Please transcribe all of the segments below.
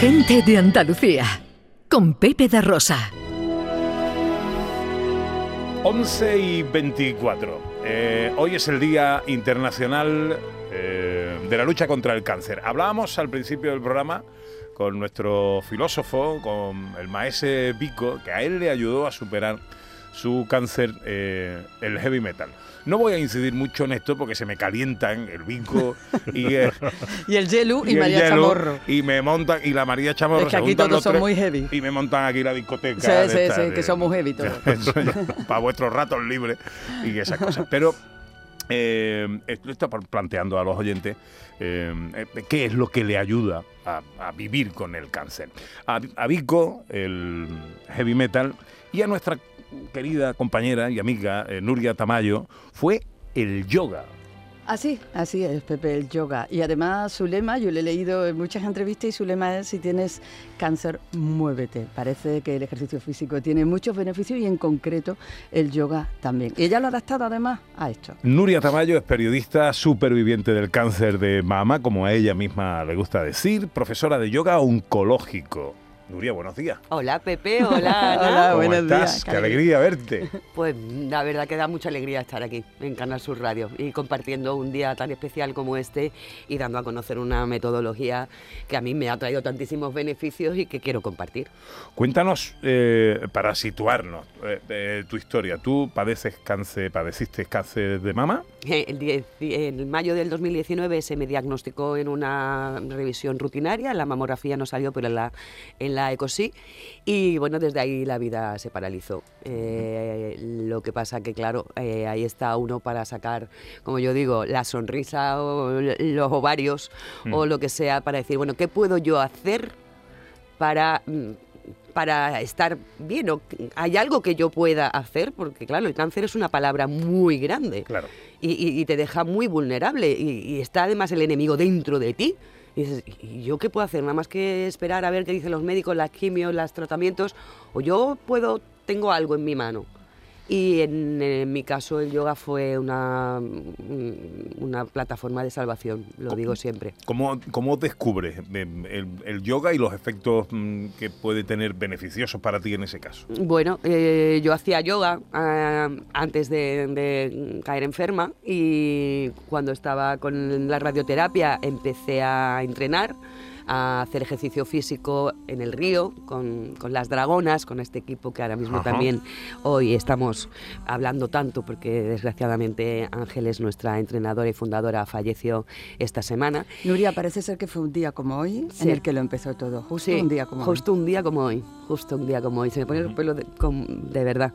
Gente de Andalucía, con Pepe da Rosa. 11 y 24. Eh, hoy es el Día Internacional eh, de la Lucha contra el Cáncer. Hablábamos al principio del programa con nuestro filósofo, con el maese Vico, que a él le ayudó a superar su cáncer, eh, el heavy metal. No voy a incidir mucho en esto porque se me calientan el vinco y el, y el Yelu y, el María Chamorro. Y me montan, y la María Chamorro. Es que aquí todos son tres muy heavy. Y me montan aquí la discoteca. Sí, sí, esta sí, de- que somos heavy todos. Para vuestros ratos libres y esas cosas. Pero eh, esto está planteando a los oyentes eh, eh, qué es lo que le ayuda a, a vivir con el cáncer. A, a Vico, el heavy metal, y a nuestra querida compañera y amiga eh, Nuria Tamayo, fue el yoga. Así, así es, Pepe, el yoga. Y además su lema, yo le he leído en muchas entrevistas y su lema es, si tienes cáncer, muévete. Parece que el ejercicio físico tiene muchos beneficios y en concreto el yoga también. Y ella lo ha adaptado además a esto. Nuria Tamayo es periodista superviviente del cáncer de mama, como a ella misma le gusta decir, profesora de yoga oncológico. Nuria, buenos días. Hola Pepe, hola Ana. Hola. ¿Cómo buenos estás? días, Qué alegría verte. Pues la verdad que da mucha alegría estar aquí en Canal Sur Radio y compartiendo un día tan especial como este y dando a conocer una metodología que a mí me ha traído tantísimos beneficios y que quiero compartir. Cuéntanos, eh, para situarnos, eh, eh, tu historia. ¿Tú padeces cáncer, padeciste cáncer de mama? El 10 en mayo del 2019 se me diagnosticó en una revisión rutinaria, la mamografía no salió, pero en la, en la eco sí, y bueno, desde ahí la vida se paralizó. Eh, lo que pasa que, claro, eh, ahí está uno para sacar, como yo digo, la sonrisa o los ovarios o Mm. lo que sea, para decir, bueno, ¿qué puedo yo hacer para... mm, para estar bien, o hay algo que yo pueda hacer, porque claro, el cáncer es una palabra muy grande Claro. y, y- y te deja muy vulnerable y, y está además el enemigo dentro de ti. Y dices, ¿y yo qué puedo hacer? Nada más que esperar a ver qué dicen los médicos, las quimios, los tratamientos, o yo puedo, tengo algo en mi mano. Y en, en mi caso el yoga fue una, mm, una plataforma de salvación, lo digo siempre. ¿Cómo, cómo descubres eh, el, el yoga y los efectos mm, que puede tener beneficiosos para ti en ese caso? Bueno, eh, yo hacía yoga ah, antes de, de caer enferma y cuando estaba con la radioterapia empecé a entrenar, a hacer ejercicio físico en el río con, con las dragonas, con este equipo que ahora mismo Ajá. también hoy estamos hablando tanto porque desgraciadamente Ángeles, nuestra entrenadora y fundadora, falleció esta semana. Nuria, parece ser que fue un día como hoy Sí. en el que lo empezó todo. Justo Sí, un día como justo un día como hoy, justo un día como hoy. Se me pone el pelo de, com- de verdad.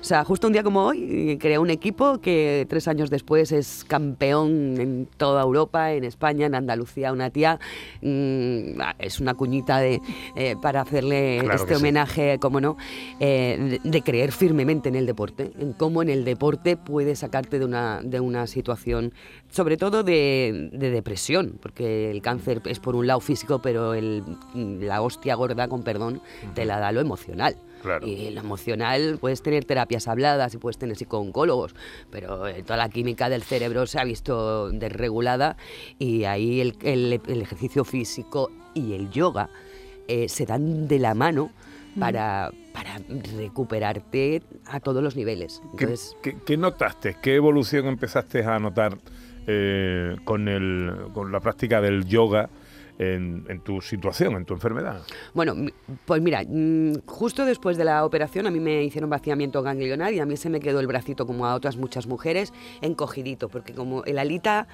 O sea, justo un día como hoy eh, creé un equipo que tres años después es campeón en toda Europa, en España, en Andalucía, una tía. mm, es una cuñita de, eh, para hacerle Claro este que sí. homenaje, como no, eh, de, de creer firmemente en el deporte, en cómo en el deporte puede sacarte de una, de una situación, sobre todo de, de depresión, porque el cáncer es por un lado físico, pero el, la hostia gorda, con perdón, te la da lo emocional. Claro. Y lo emocional, puedes tener terapias habladas y puedes tener psicooncólogos, pero eh, toda la química del cerebro se ha visto desregulada y ahí el, el- el ejercicio físico y el yoga eh, se dan de la mano para, para recuperarte a todos los niveles. ¿Qué, Entonces, qué- qué notaste? ¿Qué evolución empezaste a notar eh, con, el, con la práctica del yoga en, en tu situación, en tu enfermedad? Bueno, pues mira, mm, justo después de la operación a mí me hicieron vaciamiento ganglionar y a mí se me quedó el bracito como a otras muchas mujeres encogidito, porque como el alita,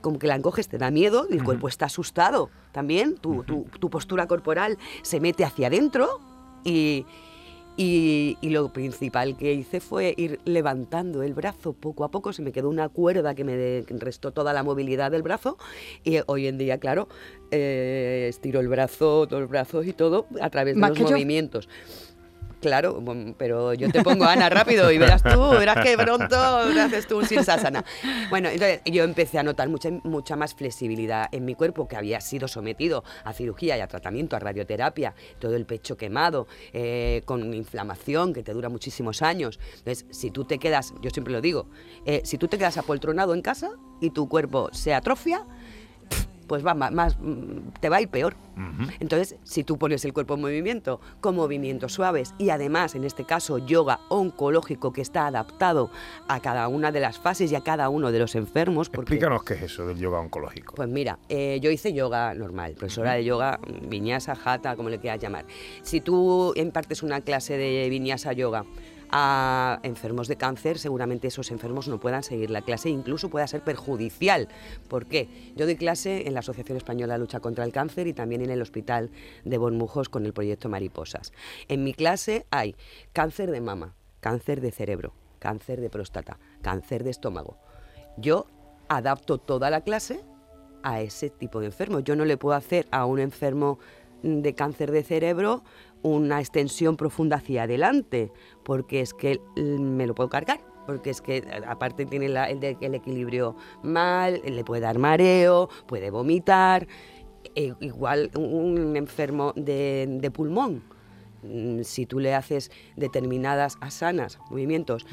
como que la encoges, te da miedo, y el cuerpo está asustado también, tu, tu- tu postura corporal se mete hacia adentro y, y, y lo principal que hice fue ir levantando el brazo poco a poco. Se me quedó una cuerda que me de- restó toda la movilidad del brazo. Y hoy en día, claro, eh, estiro el brazo, dos brazos y todo a través de Más los yo. Claro, pero yo te pongo Ana rápido y verás tú, verás que pronto haces tú un sirsasana. Bueno, entonces yo empecé a notar mucha, mucha más flexibilidad en mi cuerpo que había sido sometido a cirugía y a tratamiento, a radioterapia, todo el pecho quemado, eh, con inflamación que te dura muchísimos años. Entonces, si tú te quedas, yo siempre lo digo, eh, si tú te quedas apoltronado en casa y tu cuerpo se atrofia, pues va más, mm, te va a ir peor. Entonces, si tú pones el cuerpo en movimiento con movimientos suaves y además, en este caso, yoga oncológico que está adaptado a cada una de las fases y a cada uno de los enfermos, porque Explícanos qué es eso del yoga oncológico. pues mira, eh, yo hice yoga normal, profesora de yoga, viñasa, jata, como le quieras llamar. Si tú impartes una clase de viñasa yoga a enfermos de cáncer, seguramente esos enfermos no puedan seguir la clase, incluso pueda ser perjudicial. ¿Por qué? Yo doy clase en la Asociación Española de Lucha contra el Cáncer y también en el Hospital de Bormujos con el proyecto Mariposas. En mi clase hay cáncer de mama, cáncer de cerebro, cáncer de próstata, cáncer de estómago. Yo adapto toda la clase a ese tipo de enfermo. Yo no le puedo hacer a un enfermo de cáncer de cerebro una extensión profunda hacia adelante, porque es que mm, me lo puedo cargar. Porque es que eh, aparte tiene el, equilibrio mal, le puede dar mareo, puede vomitar. E- igual un enfermo de, pulmón, mm, si tú le haces determinadas asanas, movimientos,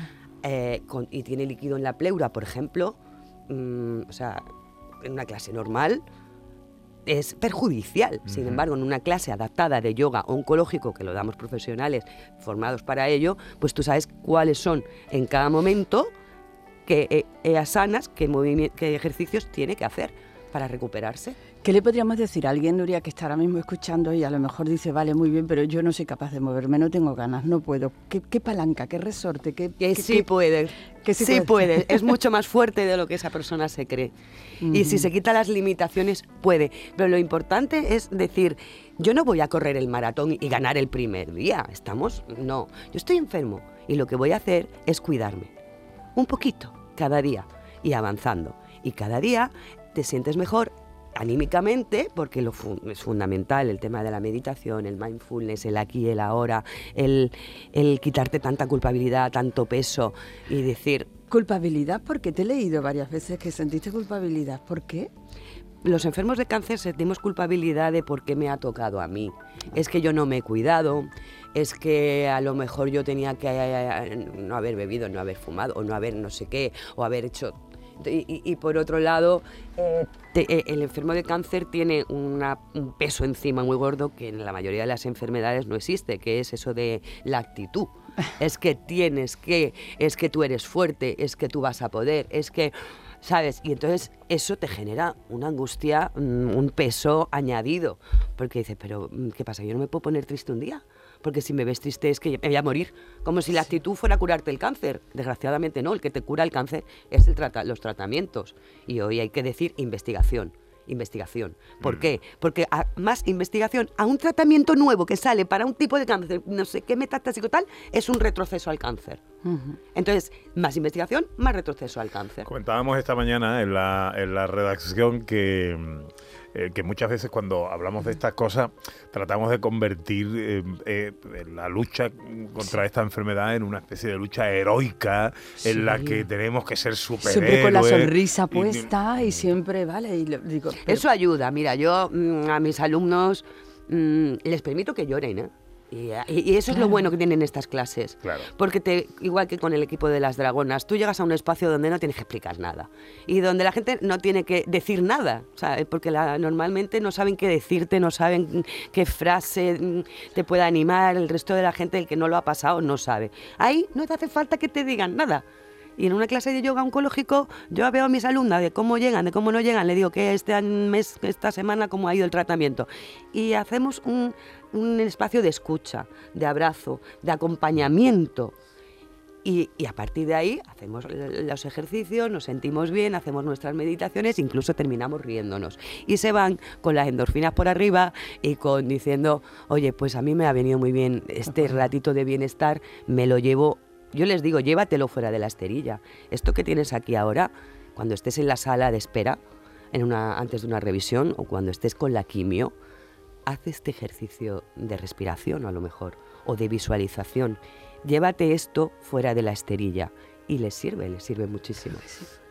eh, y tiene líquido en la pleura, por ejemplo, mm, o sea, en una clase normal es perjudicial. Sin embargo, en una clase adaptada de yoga oncológico, que lo damos profesionales formados para ello, pues tú sabes cuáles son en cada momento qué eh, eh, asanas, qué ejercicios tiene que hacer para recuperarse. ¿Qué le podríamos decir a alguien, Nuria, que está ahora mismo escuchando y a lo mejor dice, vale, muy bien, pero yo no soy capaz de moverme, no tengo ganas, no puedo? ¿Qué, qué palanca, qué resorte, qué, Que qué- sí qué- puede, que sí sí, puede. Es mucho más fuerte de lo que esa persona se cree. Y si se quita las limitaciones, puede. Pero lo importante es decir, yo no voy a correr el maratón y ganar el primer día. Estamos, no. Yo estoy enfermo y lo que voy a hacer es cuidarme. Un poquito, cada día. Y avanzando. Y cada día te sientes mejor anímicamente, porque lo fu- es fundamental el tema de la meditación, el mindfulness, el aquí el ahora, el, el quitarte tanta culpabilidad, tanto peso y decir, Culpabilidad, porque te he leído varias veces que sentiste culpabilidad. ¿Por qué? los enfermos de cáncer sentimos culpabilidad de por qué me ha tocado a mí. Es que yo no me he cuidado, es que a lo mejor yo tenía que eh, no haber bebido, no haber fumado, o no haber no sé qué, o haber hecho... Y, y- y por otro lado, eh, te- eh, el enfermo de cáncer tiene una- un peso encima muy gordo que en la mayoría de las enfermedades no existe, que es eso de la actitud. Es que tienes que, es que tú eres fuerte, es que tú vas a poder, es que, ¿sabes? Y entonces eso te genera una angustia, mm, un peso añadido, porque dices, pero mm, ¿qué pasa? Yo no me puedo poner triste un día, porque si me ves triste es que me voy a morir, como si la actitud fuera curarte el cáncer. Desgraciadamente no, el que te cura el cáncer es el trata- los tratamientos. Y hoy hay que decir investigación. Investigación. ¿Por qué? Porque a más investigación a un tratamiento nuevo que sale para un tipo de cáncer, no sé qué metastásico tal, es un retroceso al cáncer. Entonces, más investigación, más retroceso al cáncer. Comentábamos esta mañana en la, en la redacción que, mm, eh, que muchas veces cuando hablamos de estas cosas tratamos de convertir eh, eh, la lucha contra esta enfermedad en una especie de lucha heroica en la que tenemos que ser superhéroes. Siempre con la sonrisa puesta y, siempre, vale, y lo- digo... pero- Eso ayuda. Mira, yo mm, a mis alumnos mm, les permito que lloren, ¿eh? Y, y- y eso es lo Claro. bueno que tienen estas clases. Claro. Porque te, igual que con el equipo de las dragonas, tú llegas a un espacio donde no tienes que explicar nada. Y donde la gente no tiene que decir nada. Sea, porque la- normalmente no saben qué decirte, no saben qué frase mm, te puede animar. El resto de la gente, el que no lo ha pasado, no sabe. Ahí no te hace falta que te digan nada. Y en una clase de yoga oncológico, yo veo a mis alumnas de cómo llegan, de cómo no llegan, le digo que este mes, esta semana, cómo ha ido el tratamiento. Y hacemos un, un espacio de escucha, de abrazo, de acompañamiento. Y, y a partir de ahí hacemos los ejercicios, nos sentimos bien, hacemos nuestras meditaciones, incluso terminamos riéndonos. Y se van con las endorfinas por arriba y con diciendo, oye, pues a mí me ha venido muy bien este ratito de bienestar, me lo llevo. Yo les digo, llévatelo fuera de la esterilla. Esto que tienes aquí ahora, cuando estés en la sala de espera, antes de una revisión o cuando estés con la quimio, haz este ejercicio de respiración a lo mejor o de visualización. Llévate esto fuera de la esterilla y les sirve, les sirve muchísimo.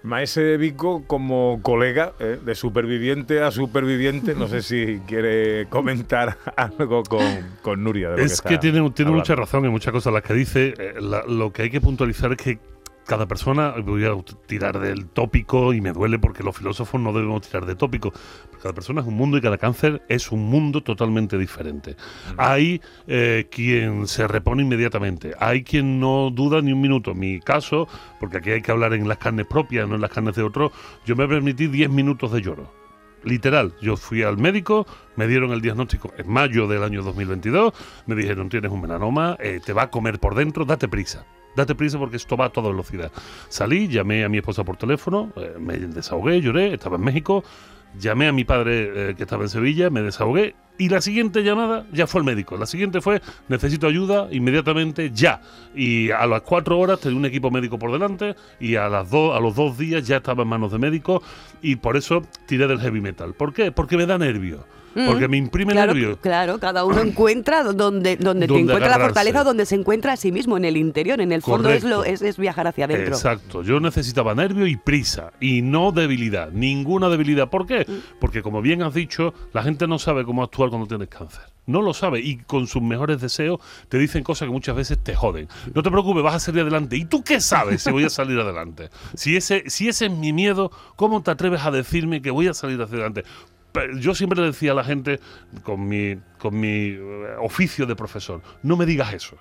Maese Vico, como colega eh, de superviviente a superviviente, no sé si quiere comentar algo con, con Nuria. De lo Es está que tiene, tiene mucha razón en muchas cosas las que dice. Eh, la- lo que hay que puntualizar es que cada persona, voy a tirar del tópico y me duele porque los filósofos no debemos tirar de tópico, cada persona es un mundo y cada cáncer es un mundo totalmente diferente. Hay eh, quien se repone inmediatamente, hay quien no duda ni un minuto. Mi caso, porque aquí hay que hablar en las carnes propias, no en las carnes de otro, yo me permití 10 minutos de lloro. Literal, yo fui al médico, me dieron el diagnóstico en mayo del año 2022, me dijeron tienes un melanoma, eh, te va a comer por dentro, date prisa date prisa porque esto va a toda velocidad. Salí, llamé a mi esposa por teléfono, eh, me desahogué, lloré, estaba en México, llamé a mi padre eh, que estaba en Sevilla, me desahogué y la siguiente llamada ya fue el médico. La siguiente fue necesito ayuda inmediatamente ya. Y a las cuatro horas tenía un equipo médico por delante y a las dos, a los dos días ya estaba en manos de médico y por eso tiré del heavy metal. ¿Por qué? Porque me da nervio porque me imprime claro, nervio. Claro, cada uno encuentra donde, donde, te encuentra la fortaleza, donde se encuentra a sí mismo, en el interior, en el fondo es, lo, es, es, viajar hacia adentro. Exacto, yo necesitaba nervio y prisa, y no debilidad, ninguna debilidad. ¿Por qué? Mm. Porque como bien has dicho, la gente no sabe cómo actuar cuando tienes cáncer. No lo sabe y con sus mejores deseos te dicen cosas que muchas veces te joden. No te preocupes, vas a salir adelante. ¿Y tú qué sabes si voy a salir adelante? Si ese, si ese es mi miedo, ¿cómo te atreves a decirme que voy a salir hacia adelante? Yo siempre le decía a la gente con mi, con mi eh, oficio de profesor, no me digas eso.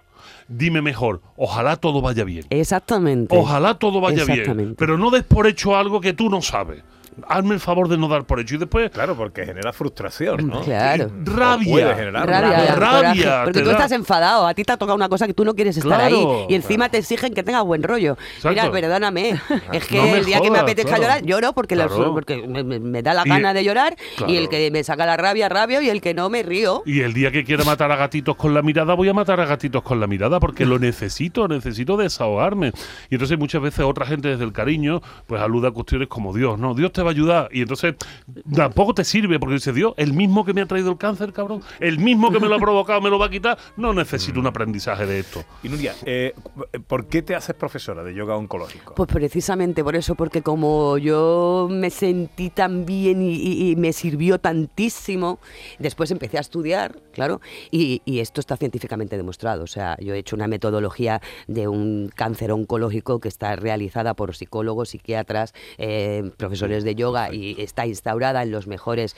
Dime mejor, ojalá todo vaya bien. Exactamente. Ojalá todo vaya bien. Pero no des por hecho algo que tú no sabes hazme el favor de no dar por hecho. Y después. Claro, porque genera frustración, ¿no? Claro. Rabia. rabia. Rabia. porque tú estás enfadado. A ti te ha tocado una cosa que tú no quieres estar ahí. Y encima te exigen que tengas buen rollo. Mira, perdóname. es que el día que me apetezca llorar, lloro porque, porque me, da la gana de llorar. Y el que me saca la rabia, rabio. Y el que no, me río. Y el día que quiera matar a gatitos con la mirada, voy a matar a gatitos con la mirada porque lo necesito. Necesito desahogarme. Y entonces muchas veces otra gente desde el cariño, pues aluda a cuestiones como Dios, ¿no? Dios te va a ayudar. Y entonces tampoco te sirve porque dice Dios, el mismo que me ha traído el cáncer, cabrón, el mismo que me lo ha provocado, me lo va a quitar. No necesito un aprendizaje de esto. Y Nuria, eh, ¿por qué te haces profesora de yoga oncológico? Pues precisamente por eso, porque como yo me sentí tan bien y, me sirvió tantísimo, después empecé a estudiar, claro, y, y esto está científicamente demostrado. O sea, yo he hecho una metodología de un cáncer oncológico que está realizada por psicólogos, psiquiatras, eh, profesores de yoga y está instaurada en los mejores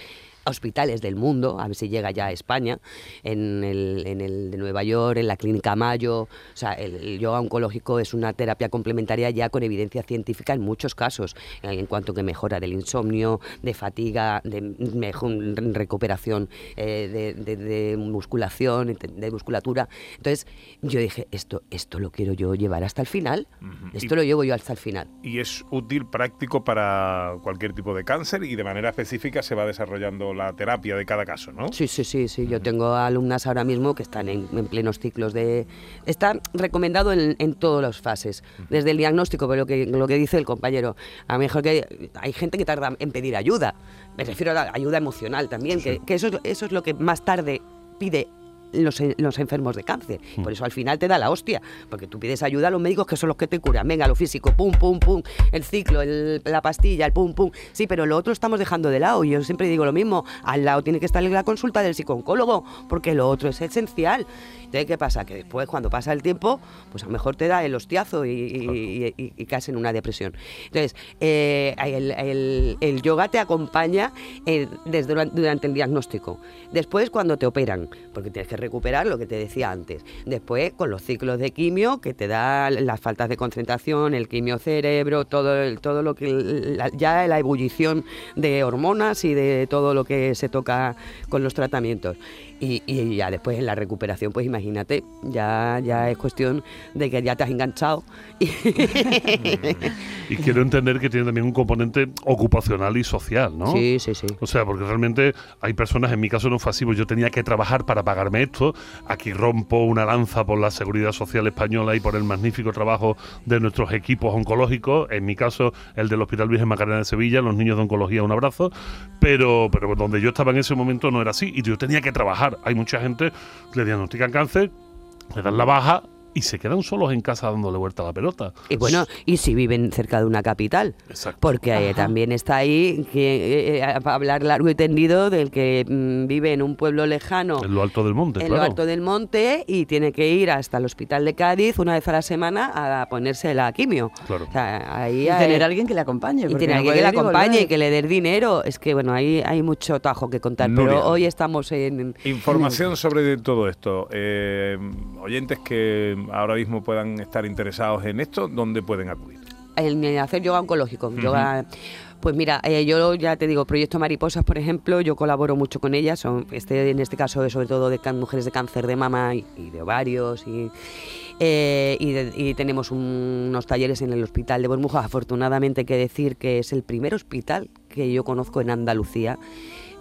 hospitales del mundo, a ver si llega ya a España, en el, en el de Nueva York, en la Clínica Mayo. O sea, el, yoga oncológico es una terapia complementaria ya con evidencia científica en muchos casos, en cuanto que mejora del insomnio, de fatiga, de mejor recuperación eh, de, musculación, de musculatura. Entonces, yo dije, esto, esto lo quiero yo llevar hasta el final. Esto lo llevo yo hasta el final. Y es útil, práctico para cualquier tipo de cáncer y de manera específica se va desarrollando la terapia de cada caso, ¿no? Sí, sí, sí, sí. Yo tengo alumnas ahora mismo que están en, plenos ciclos de... Está recomendado en, todas las fases, desde el diagnóstico, pero lo que, lo que dice el compañero, a lo mejor que hay gente que tarda en pedir ayuda, me refiero a la ayuda emocional también, que, que eso, eso es lo que más tarde pide los, los, enfermos de cáncer. Mm. Por eso al final te da la hostia, porque tú pides ayuda a los médicos que son los que te curan. Venga, lo físico, pum, pum, pum, el ciclo, la pastilla, el pum, pum. Sí, pero lo otro estamos dejando de lado. Y yo siempre digo lo mismo, al lado tiene que estar la consulta del psicooncólogo, porque lo otro es esencial. Entonces, ¿qué pasa? Que después, cuando pasa el tiempo, pues a lo mejor te da el hostiazo y, y, caes en una depresión. Entonces, eh, el, yoga te acompaña eh, desde durante el diagnóstico. Después, cuando te operan, porque tienes que recuperar lo que te decía antes. Después, con los ciclos de quimio, que te da las faltas de concentración, el quimio cerebro, todo, todo lo que. ya la ebullición de hormonas y de todo lo que se toca con los tratamientos. Y, ya después en la recuperación, pues imagínate, ya, ya es cuestión de que ya te has enganchado. y quiero entender que tiene también un componente ocupacional y social, ¿no? Sí, sí, sí. O sea, porque realmente hay personas, en mi caso no fue así, pues yo tenía que trabajar para pagarme esto. Aquí rompo una lanza por la seguridad social española y por el magnífico trabajo de nuestros equipos oncológicos. En mi caso, el del Hospital Virgen Macarena de Sevilla, los niños de oncología, un abrazo. Pero, pero donde yo estaba en ese momento no era así y yo tenía que trabajar hay mucha gente que le diagnostican cáncer, le dan la baja y se quedan solos en casa dándole vuelta a la pelota. Y bueno, y si viven cerca de una capital. Exacto. Porque eh, también está ahí que eh, eh, hablar largo y tendido del que mm, vive en un pueblo lejano. En lo alto del monte, en claro. lo alto del monte y tiene que ir hasta el hospital de Cádiz una vez a la semana a ponerse la quimio. Claro. O sea, ahí Y hay- tener a alguien que le acompañe. y tener no alguien que le acompañe volver. y que le dé dinero. Es que bueno, ahí hay mucho tajo que contar. Nuria. Pero hoy estamos en, Información sobre todo esto. Eh, oyentes que ahora mismo puedan estar interesados en esto, ¿dónde pueden acudir? en hacer yoga oncológico. Yoga, pues mira, eh, yo ya te digo, Proyecto Mariposas, por ejemplo, yo colaboro mucho con ellas. Son, este, en este caso, es sobre todo de mujeres de cáncer de mama y, y de ovarios. Y, eh, y, de- y tenemos un- unos talleres en el Hospital de Bormuja. Afortunadamente, hay que decir que es el primer hospital que yo conozco en Andalucía.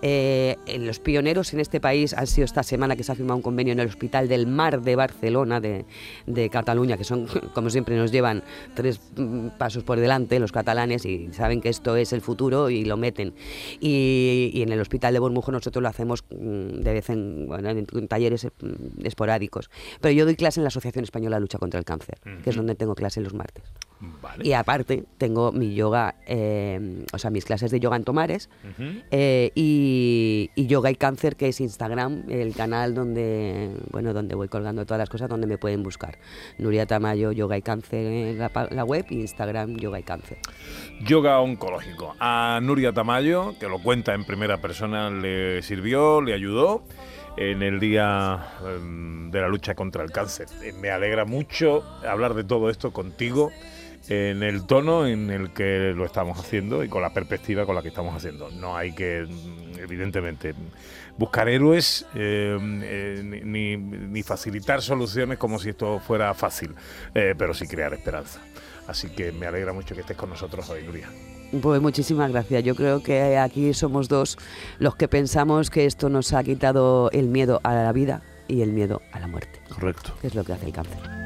Eh, los pioneros en este país han sido esta semana que se ha firmado un convenio en el Hospital del Mar de Barcelona, de, de Cataluña, que son, como siempre, nos llevan tres mm, pasos por delante los catalanes y saben que esto es el futuro y lo meten. Y, y en el Hospital de Bormujo nosotros lo hacemos mm, de vez en, bueno, en talleres mm, esporádicos. Pero yo doy clase en la Asociación Española de Lucha contra el Cáncer, que es donde tengo clase los martes. Vale. Y aparte tengo mi yoga, eh, o sea, mis clases de yoga en Tomares eh, y, y Yoga y Cáncer, que es Instagram, el canal donde, bueno, donde voy colgando todas las cosas, donde me pueden buscar. Nuria Tamayo, Yoga y Cáncer en la, pa- la web y Instagram, Yoga y Cáncer. Yoga oncológico. A Nuria Tamayo, que lo cuenta en primera persona, le sirvió, le ayudó en el día em, de la lucha contra el cáncer. Eh, Me alegra mucho hablar de todo esto contigo en el tono en el que lo estamos haciendo y con la perspectiva con la que estamos haciendo. No hay que, evidentemente, buscar héroes eh, eh, ni, ni- ni facilitar soluciones como si esto fuera fácil, eh, pero sí crear esperanza. Así que me alegra mucho que estés con nosotros hoy, Nuria. Pues muchísimas gracias. Yo creo que aquí somos dos los que pensamos que esto nos ha quitado el miedo a la vida y el miedo a la muerte, Correcto. que es lo que hace el cáncer.